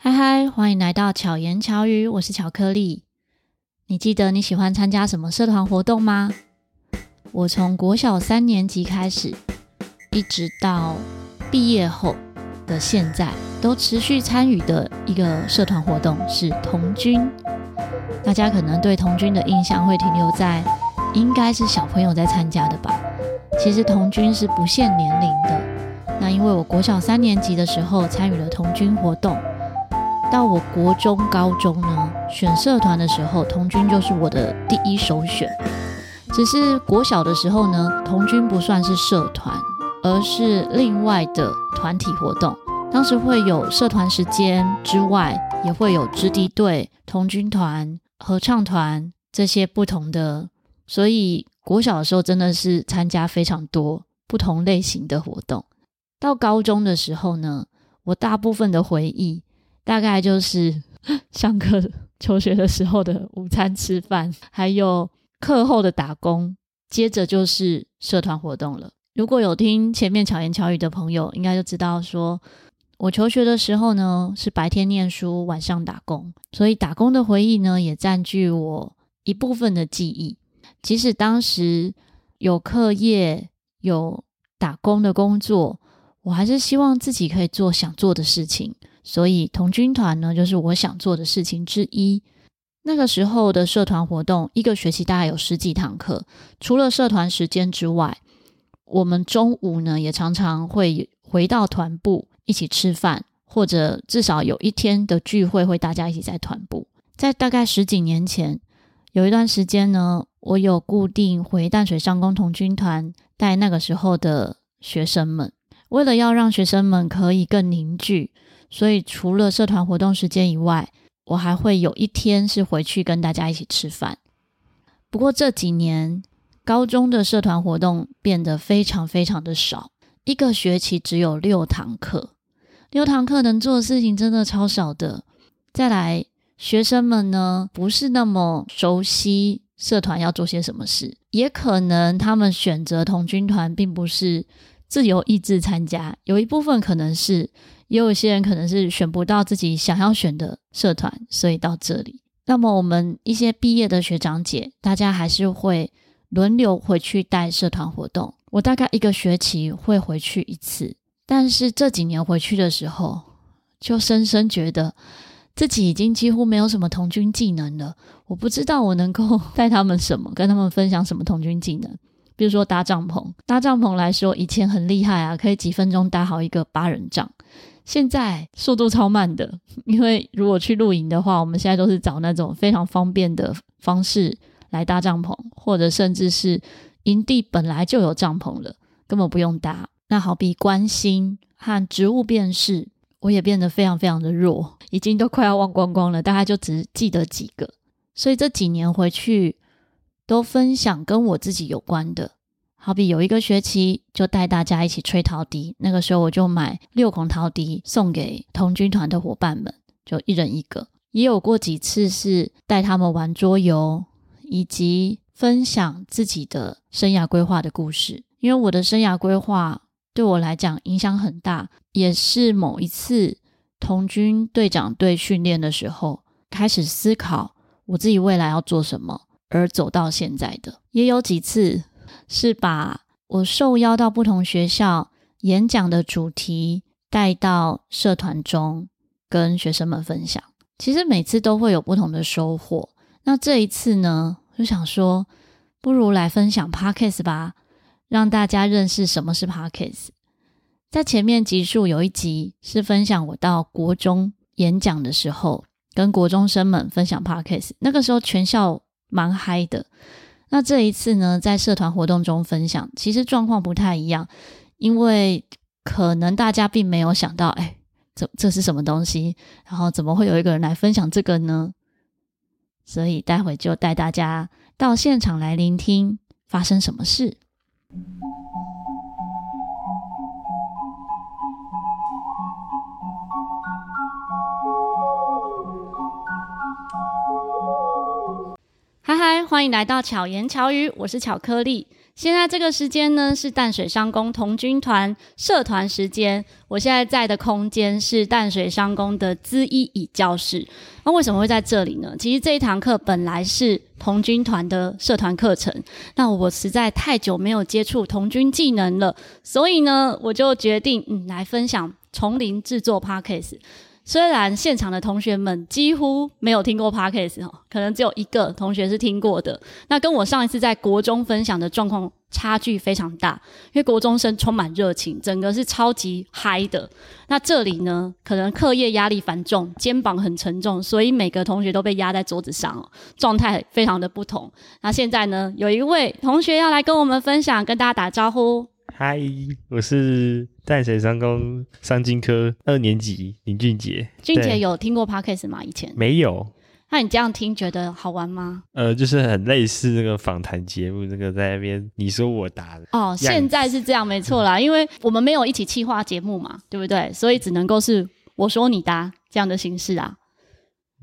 嗨嗨，欢迎来到巧言巧语，我是巧克力。你记得你喜欢参加什么社团活动吗？我从国小三年级开始，一直到毕业后的现在，都持续参与的一个社团活动是童军。大家可能对童军的印象会停留在应该是小朋友在参加的吧？其实童军是不限年龄的。那因为我国小三年级的时候参与了童军活动。到我国中、高中呢，选社团的时候，童军就是我的第一首选。只是国小的时候呢，童军不算是社团，而是另外的团体活动。当时会有社团时间之外，也会有直笛队、童军团、合唱团这些不同的。所以国小的时候真的是参加非常多不同类型的活动。到高中的时候呢，我大部分的回忆。大概就是 上课求学的时候的午餐吃饭，还有课后的打工，接着就是社团活动了。如果有听前面巧言巧语的朋友，应该就知道说，我求学的时候呢，是白天念书，晚上打工，所以打工的回忆呢，也占据我一部分的记忆。即使当时有课业，有打工的工作，我还是希望自己可以做想做的事情。所以童军团呢，就是我想做的事情之一。那个时候的社团活动，一个学期大概有十几堂课。除了社团时间之外，我们中午呢也常常会回到团部一起吃饭，或者至少有一天的聚会会大家一起在团部。在大概十几年前，有一段时间呢，我有固定回淡水上工童军团带那个时候的学生们，为了要让学生们可以更凝聚。所以，除了社团活动时间以外，我还会有一天是回去跟大家一起吃饭。不过这几年，高中的社团活动变得非常非常的少，一个学期只有六堂课，六堂课能做的事情真的超少的。再来，学生们呢，不是那么熟悉社团要做些什么事，也可能他们选择童军团并不是自由意志参加，有一部分可能是。也有些人可能是选不到自己想要选的社团，所以到这里。那么我们一些毕业的学长姐，大家还是会轮流回去带社团活动。我大概一个学期会回去一次，但是这几年回去的时候，就深深觉得自己已经几乎没有什么童军技能了。我不知道我能够 带他们什么，跟他们分享什么童军技能。比如说搭帐篷，搭帐篷来说，以前很厉害啊，可以几分钟搭好一个八人帐。现在速度超慢的，因为如果去露营的话，我们现在都是找那种非常方便的方式来搭帐篷，或者甚至是营地本来就有帐篷了，根本不用搭。那好比观星和植物辨识，我也变得非常非常的弱，已经都快要忘光光了，大概就只记得几个。所以这几年回去都分享跟我自己有关的。好比有一个学期就带大家一起吹陶笛，那个时候我就买六孔陶笛送给童军团的伙伴们，就一人一个。也有过几次是带他们玩桌游，以及分享自己的生涯规划的故事。因为我的生涯规划对我来讲影响很大，也是某一次童军队长队训练的时候开始思考我自己未来要做什么，而走到现在的。也有几次。是把我受邀到不同学校演讲的主题带到社团中，跟学生们分享。其实每次都会有不同的收获。那这一次呢，就想说，不如来分享 Podcast 吧，让大家认识什么是 Podcast。在前面集数有一集是分享我到国中演讲的时候，跟国中生们分享 Podcast，那个时候全校蛮嗨的。那这一次呢，在社团活动中分享，其实状况不太一样，因为可能大家并没有想到，哎，这这是什么东西？然后怎么会有一个人来分享这个呢？所以待会就带大家到现场来聆听发生什么事。欢迎来到巧言巧语，我是巧克力。现在这个时间呢是淡水商工童军团社团时间。我现在在的空间是淡水商工的资一乙教室。那为什么会在这里呢？其实这一堂课本来是童军团的社团课程。那我实在太久没有接触童军技能了，所以呢，我就决定嗯来分享从零制作 Podcast。虽然现场的同学们几乎没有听过 Podcast 哈，可能只有一个同学是听过的。那跟我上一次在国中分享的状况差距非常大，因为国中生充满热情，整个是超级嗨的。那这里呢，可能课业压力繁重，肩膀很沉重，所以每个同学都被压在桌子上哦，状态非常的不同。那现在呢，有一位同学要来跟我们分享，跟大家打招呼。嗨，我是淡水商工商经科二年级林俊杰。俊杰有听过 Podcast 吗？以前没有。那你这样听觉得好玩吗？呃，就是很类似那个访谈节目，那个在那边你说我答的。哦，现在是这样，没错啦，因为我们没有一起企划节目嘛，对不对？所以只能够是我说你答这样的形式啊。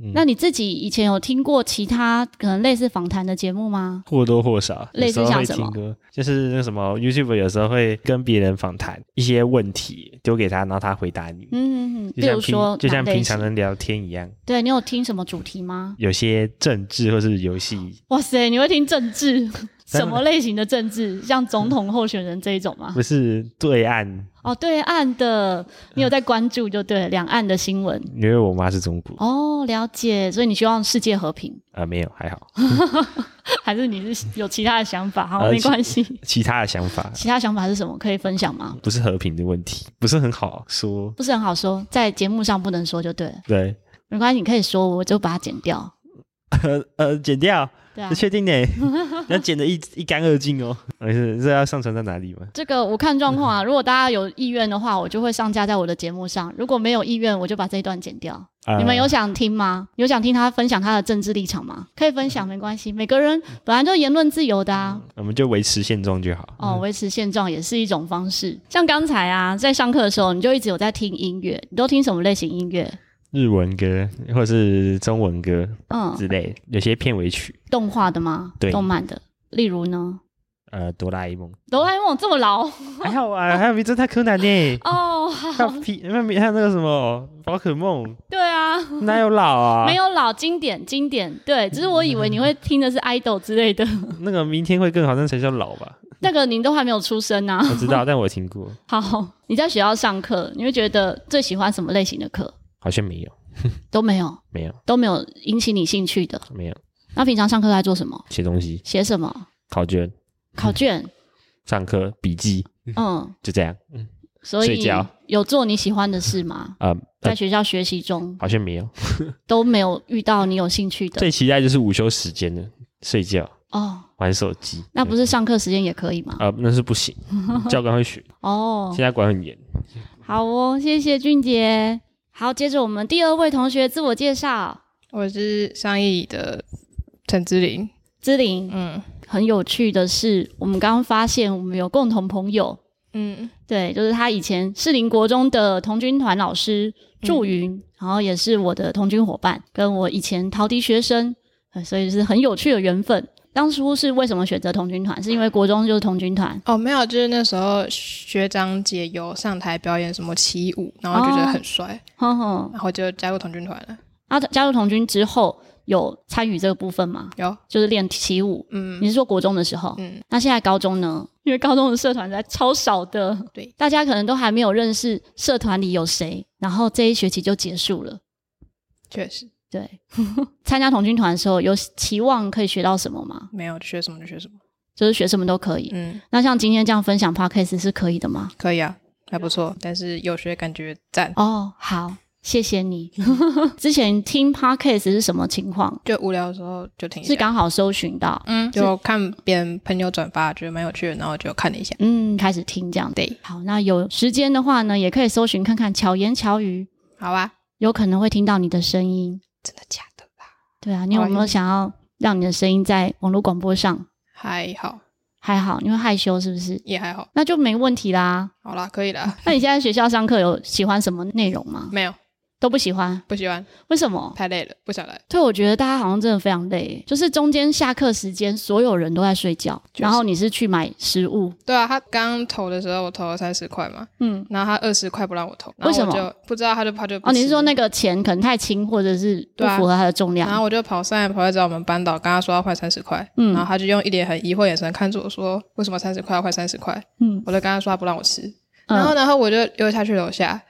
嗯、那你自己以前有听过其他可能类似访谈的节目吗？或多或少，类似像什么？就是那什么 YouTube 有时候会跟别人访谈一些问题，丢给他，然后他回答你。嗯嗯嗯，比如说，就像平常人聊天一样。对，你有听什么主题吗？有些政治或是游戏。哇塞，你会听政治？什么类型的政治？像总统候选人这一种吗？不是，对岸。哦，对岸的，你有在关注就对了，两岸的新闻。因为我妈是中国。哦，了解，所以你希望世界和平？啊、呃，没有，还好。还是你是有其他的想法？好，没关系。其，其他的想法？其他想法是什么？可以分享吗？不是和平的问题，不是很好说。不是很好说，在节目上不能说就对了。对，没关系，你可以说，我就把它剪掉。呃呃，剪掉。对啊，确定呢？要剪得一一干二净哦。没事，这要上传在哪里吗？这个我看状况啊。如果大家有意愿的话，我就会上架在我的节目上；如果没有意愿，我就把这一段剪掉。呃、你们有想听吗？有想听他分享他的政治立场吗？可以分享，没关系。每个人本来就言论自由的啊。我们就维持现状就好。哦，维持现状也是一种方式。像刚才啊，在上课的时候，你就一直有在听音乐。你都听什么类型音乐？日文歌或者是中文歌，嗯，之类，有些片尾曲，动画的吗？对，动漫的，例如呢？呃，哆啦 A 梦，哆啦 A 梦这么老，还有啊，还有名侦探柯南呢。哦，还有皮，还有那个什么宝可梦，对啊，哪有老啊？没有老，经典经典，对，只是我以为你会听的是 idol 之类的。那个明天会更好，那才叫老吧？那个您都还没有出生啊？我知道，但我听过。好，你在学校上课，你会觉得最喜欢什么类型的课？好像没有，都没有，没有，都没有引起你兴趣的，没有。那平常上课在做什么？写东西。写什么？考卷。考卷。上课笔记。嗯，就这样。嗯，所以睡觉有做你喜欢的事吗？呃，在学校学习中好像没有，都没有遇到你有兴趣的。最期待就是午休时间了，睡觉。哦，玩手机。那不是上课时间也可以吗？呃，那是不行，教官会学。哦，现在管很严。好哦，谢谢俊杰。好，接着我们第二位同学自我介绍。我是商一的陈之玲。之玲，嗯，很有趣的是，我们刚刚发现我们有共同朋友。嗯，对，就是他以前士林国中的童军团老师祝云，嗯、然后也是我的童军伙伴，跟我以前陶笛学生，所以是很有趣的缘分。当初是为什么选择童军团？是因为国中就是童军团？哦，没有，就是那时候学长姐有上台表演什么起舞，然后觉得很帅，哦、然后就加入童军团了。啊，加入童军之后有参与这个部分吗？有，就是练起舞。嗯，你是说国中的时候？嗯，那现在高中呢？因为高中的社团在超少的，对，大家可能都还没有认识社团里有谁，然后这一学期就结束了。确实。对，参加童军团的时候有期望可以学到什么吗？没有，学什么就学什么，就是学什么都可以。嗯，那像今天这样分享 Podcast 是可以的吗？可以啊，还不错，但是有学感觉赞。哦，好，谢谢你。之前听 Podcast 是什么情况？就无聊的时候就听，是刚好搜寻到，嗯，就看别人朋友转发，觉得蛮有趣的，然后就看了一下，嗯，开始听这样。对，好，那有时间的话呢，也可以搜寻看看巧言巧语，好啊，有可能会听到你的声音。真的假的啦？对啊，你有没有想要让你的声音在网络广播上？还好，还好，因为害羞是不是？也还好，那就没问题啦。好啦，可以啦。那你现在学校上课有喜欢什么内容吗？没有，都不喜欢，不喜欢，为什么？太累了，不想来。对，我觉得大家好像真的非常累，就是中间下课时间，所有人都在睡觉，然后你是去买食物。对啊，他刚投的时候我投了三十块嘛，嗯，然后他二十块不让我投，为什么？就不知道，他就他就哦，你是说那个钱可能太轻，或者是不符合他的重量？然后我就跑上来跑来找我们班导，跟他说要快三十块，嗯，然后他就用一脸很疑惑眼神看着我说，为什么三十块？要快三十块？嗯，我就跟他说他不让我吃，然后然后我就溜下去楼下，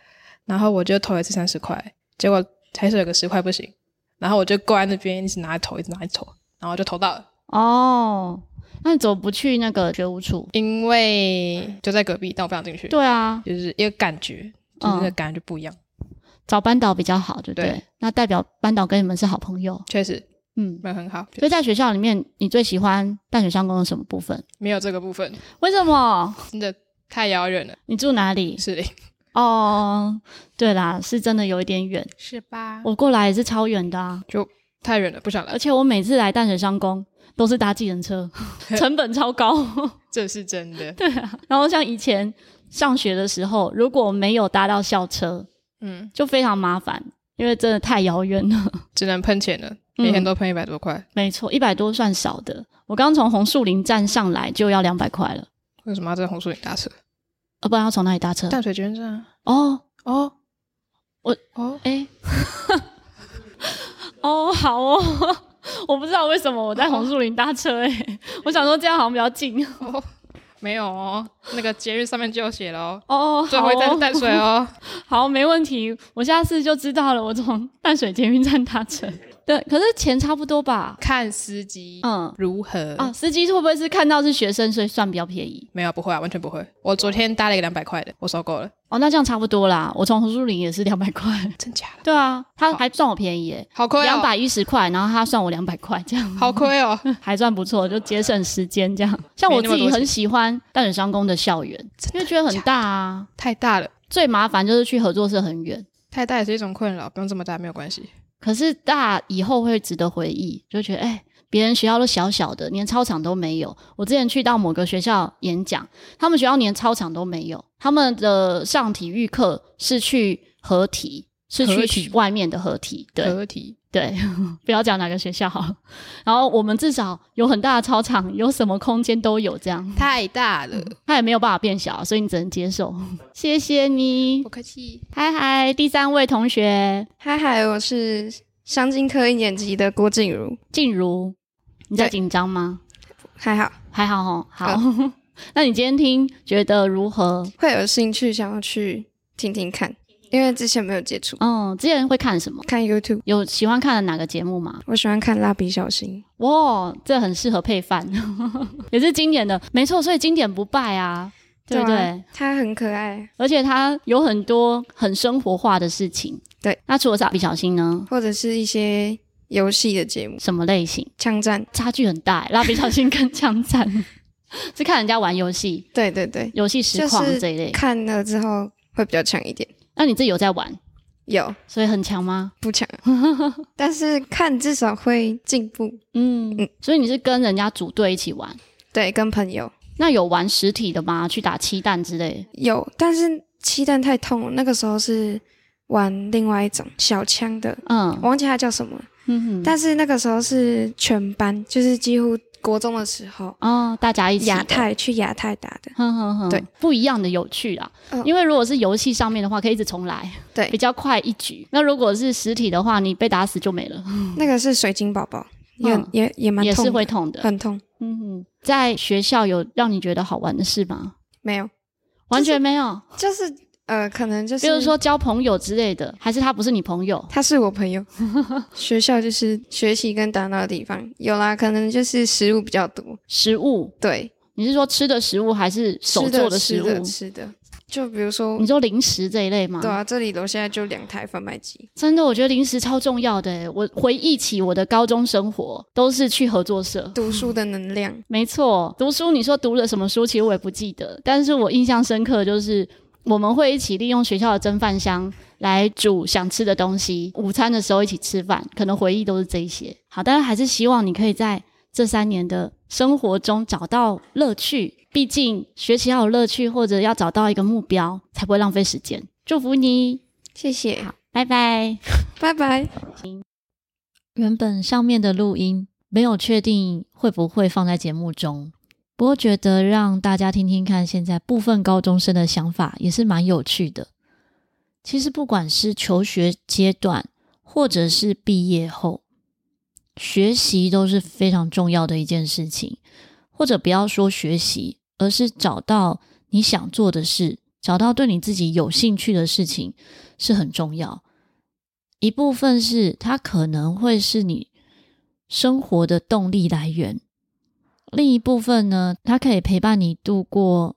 然后我就投一次三十块，结果。还是有个十块不行，然后我就挂在那边，一直拿来投，一直拿来投，然后就投到了。哦，那你怎么不去那个学务处？因为就在隔壁，但我不想进去。对啊，就是一个感觉，就是那个感觉就不一样。嗯、找班导比较好，对不对？对，那代表班导跟你们是好朋友。确实，嗯，没有很好。所以在学校里面，你最喜欢淡水商工的什么部分？没有这个部分。为什么？真的太遥远了。你住哪里？士林。哦，对啦，是真的有一点远，是吧？我过来也是超远的啊，就太远了，不想来。而且我每次来淡水商工都是搭计程车，成本超高，这是真的。对啊，然后像以前上学的时候，如果没有搭到校车，嗯，就非常麻烦，因为真的太遥远了，只能喷钱了，每天都喷一百多块。嗯，没错，一百多算少的。我刚从红树林站上来就要两百块了。为什么要在红树林搭车？哦，不然要从哪里搭车？淡水捷运站。哦哦，我哦哎，哦好哦，我不知道为什么我在红树林搭车哎、欸，我想说这样好像比较近。哦，没有哦，那个捷运上面就有写了哦。哦，最后一站是淡水哦。好，没问题，我下次就知道了。我从淡水捷运站搭车。对，可是钱差不多吧？看司机，嗯，如何啊？司机会不会是看到是学生，所以算比较便宜？没有，不会啊，完全不会。我昨天搭了一个两百块的，我收够了。哦，那这样差不多啦。我从红树林也是两百块，真假的？对啊，他还算我便宜耶，好亏哦，两百一十块，然后他算我两百块，这样好亏哦，还算不错，就节省时间这样。像我自己很喜欢淡水商工的校园，因为觉得很大啊，太大了。最麻烦就是去合作社很远，太大也是一种困扰，不用这么大没有关系。可是大以后会值得回忆，就觉得哎，别人学校都小小的，连操场都没有。我之前去到某个学校演讲，他们学校连操场都没有，他们的上体育课是去合体，是去外面的合体，对，合体。对，不要讲哪个学校好。然后我们至少有很大的操场，有什么空间都有，这样太大了，它也没有办法变小，所以你只能接受。谢谢你，不客气。嗨嗨，第三位同学，嗨嗨，我是商经科一年级的郭静茹。静茹，你在紧张吗？还好，还好哦。好，嗯、那你今天听觉得如何？会有兴趣想要去听听看。因为之前没有接触，嗯，之前会看什么？看 YouTube，有喜欢看的哪个节目吗？我喜欢看蜡笔小新，哇，这很适合配饭，也是经典的，没错，所以经典不败啊，对不对？他很可爱，而且他有很多很生活化的事情。对，那除了蜡笔小新呢？或者是一些游戏的节目，什么类型？枪战，差距很大，蜡笔小新跟枪战 是看人家玩游戏，对对对，游戏实况这一类，看了之后会比较强一点。那你自己有在玩？有，所以很强吗？不强，但是看至少会进步。嗯嗯，所以你是跟人家组队一起玩？对，跟朋友。那有玩实体的吗？去打气弹之类？有，但是气弹太痛了。那个时候是玩另外一种小枪的，嗯，我忘记它叫什么。嗯哼，但是那个时候是全班，就是几乎。国中的时候，哦，大家一起亚太去亚太打的，哼哼哼，对，不一样的有趣啦。嗯、因为如果是游戏上面的话，可以一直重来，对，比较快一局。那如果是实体的话，你被打死就没了。那个是水晶宝宝，也、嗯、也也蛮痛，也是会痛的，很痛。嗯哼，在学校有让你觉得好玩的事吗？没有，完全没有，就是。就是呃，可能就是，比如说交朋友之类的，还是他不是你朋友？他是我朋友。学校就是学习跟打闹的地方，有啦，可能就是食物比较多。食物？对，你是说吃的食物还是手做的食物？吃的，吃的。就比如说，你说零食这一类吗？对啊，这里楼下就两台贩卖机。真的，我觉得零食超重要的。我回忆起我的高中生活，都是去合作社。读书的能量。没错，读书。你说读了什么书？其实我也不记得，但是我印象深刻就是。我们会一起利用学校的蒸饭箱来煮想吃的东西，午餐的时候一起吃饭，可能回忆都是这一些。好，但是还是希望你可以在这三年的生活中找到乐趣。毕竟学习要有乐趣，或者要找到一个目标，才不会浪费时间。祝福你，谢谢。好，拜拜，拜拜。原本上面的录音没有确定会不会放在节目中，不过觉得让大家听听看现在部分高中生的想法也是蛮有趣的。其实不管是求学阶段，或者是毕业后，学习都是非常重要的一件事情。或者不要说学习，而是找到你想做的事，找到对你自己有兴趣的事情是很重要。一部分是它可能会是你生活的动力来源，另一部分呢，它可以陪伴你度过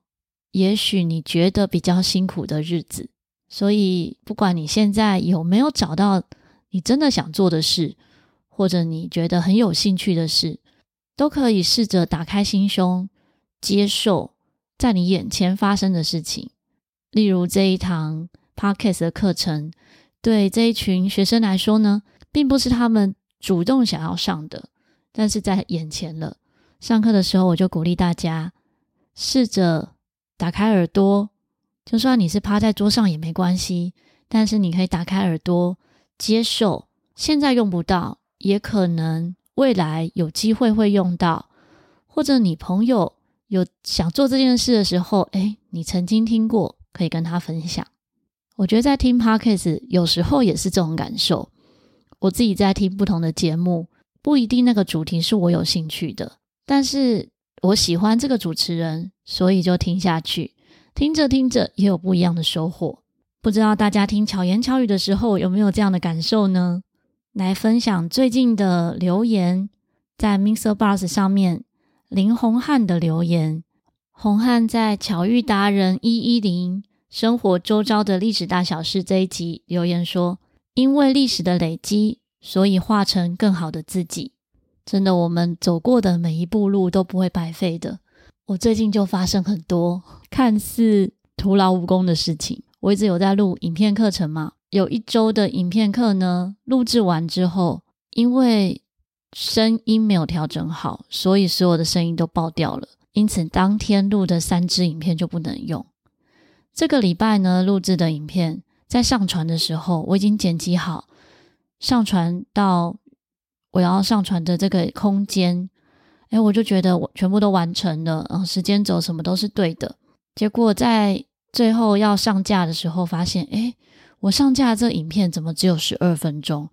也许你觉得比较辛苦的日子。所以，不管你现在有没有找到你真的想做的事，或者你觉得很有兴趣的事，都可以试着打开心胸，接受在你眼前发生的事情。例如这一堂 Podcast 的课程，对这一群学生来说呢，并不是他们主动想要上的，但是在眼前了。上课的时候，我就鼓励大家试着打开耳朵。就算你是趴在桌上也没关系，但是你可以打开耳朵，接受现在用不到，也可能未来有机会会用到，或者你朋友有想做这件事的时候，诶，你曾经听过，可以跟他分享。我觉得在听 Podcast 有时候也是这种感受。我自己在听不同的节目，不一定那个主题是我有兴趣的，但是我喜欢这个主持人，所以就听下去。听着听着也有不一样的收获，不知道大家听巧言巧语的时候有没有这样的感受呢？来分享最近的留言，在 Mister Boss 上面林宏汉的留言。红汉在巧遇达人一一零生活周遭的历史大小事这一集留言说：“因为历史的累积，所以化成更好的自己。真的，我们走过的每一步路都不会白费的。”我最近就发生很多看似徒劳无功的事情。我一直有在录影片课程嘛，有一周的影片课呢，录制完之后，因为声音没有调整好，所以所有的声音都爆掉了。因此，当天录的三支影片就不能用。这个礼拜呢，录制的影片在上传的时候，我已经剪辑好，上传到我要上传的这个空间。哎，我就觉得我全部都完成了，然后时间轴什么都是对的。结果在最后要上架的时候，发现，哎，我上架这影片怎么只有十二分钟？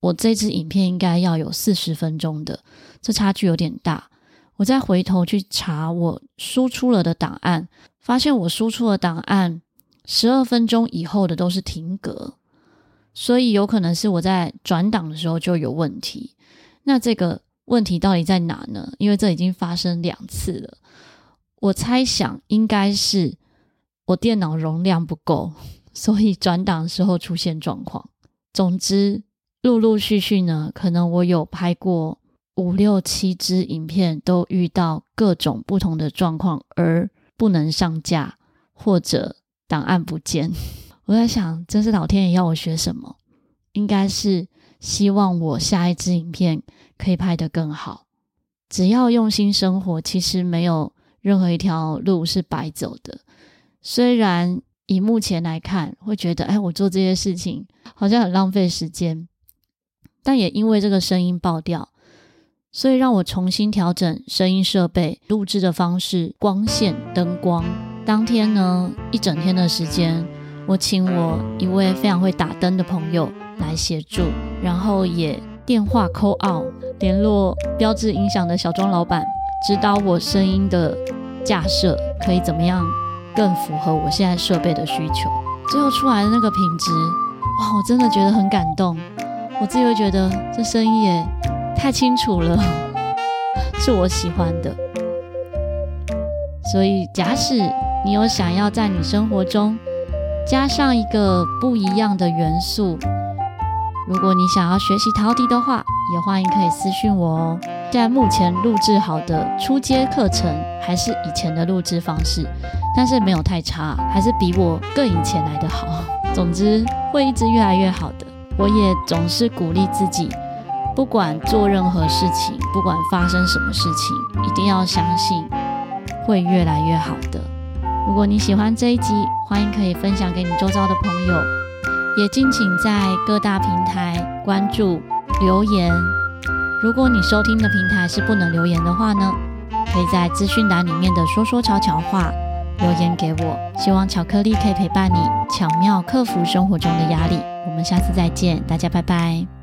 我这支影片应该要有四十分钟的，这差距有点大。我再回头去查我输出了的档案，发现我输出的档案十二分钟以后的都是停格，所以有可能是我在转档的时候就有问题。那这个。问题到底在哪呢？因为这已经发生两次了。我猜想应该是我电脑容量不够，所以转档的时候出现状况。总之，陆陆续续呢，可能我有拍过五六七支影片，都遇到各种不同的状况，而不能上架或者档案不见。我在想，真是老天爷要我学什么？应该是希望我下一支影片。可以拍得更好，只要用心生活，其实没有任何一条路是白走的。虽然以目前来看，会觉得，哎，我做这些事情好像很浪费时间，但也因为这个声音爆掉，所以让我重新调整声音设备、录制的方式、光线、灯光。当天呢，一整天的时间，我请我一位非常会打灯的朋友来协助，然后也。电话 call out 联络标志音响的小庄老板，指导我声音的架设可以怎么样更符合我现在设备的需求。最后出来的那个品质，哇，我真的觉得很感动。我自己会觉得这声音也太清楚了，是我喜欢的。所以，假使你有想要在你生活中加上一个不一样的元素。如果你想要学习陶笛的话，也欢迎可以私讯我哦。现在目前录制好的初阶课程还是以前的录制方式，但是没有太差，还是比我更以前来的好。总之会一直越来越好的。我也总是鼓励自己，不管做任何事情，不管发生什么事情，一定要相信会越来越好的。如果你喜欢这一集，欢迎可以分享给你周遭的朋友。也敬请在各大平台关注留言。如果你收听的平台是不能留言的话呢，可以在资讯栏里面的说说悄悄话留言给我。希望巧克力可以陪伴你，巧妙克服生活中的压力。我们下次再见，大家拜拜。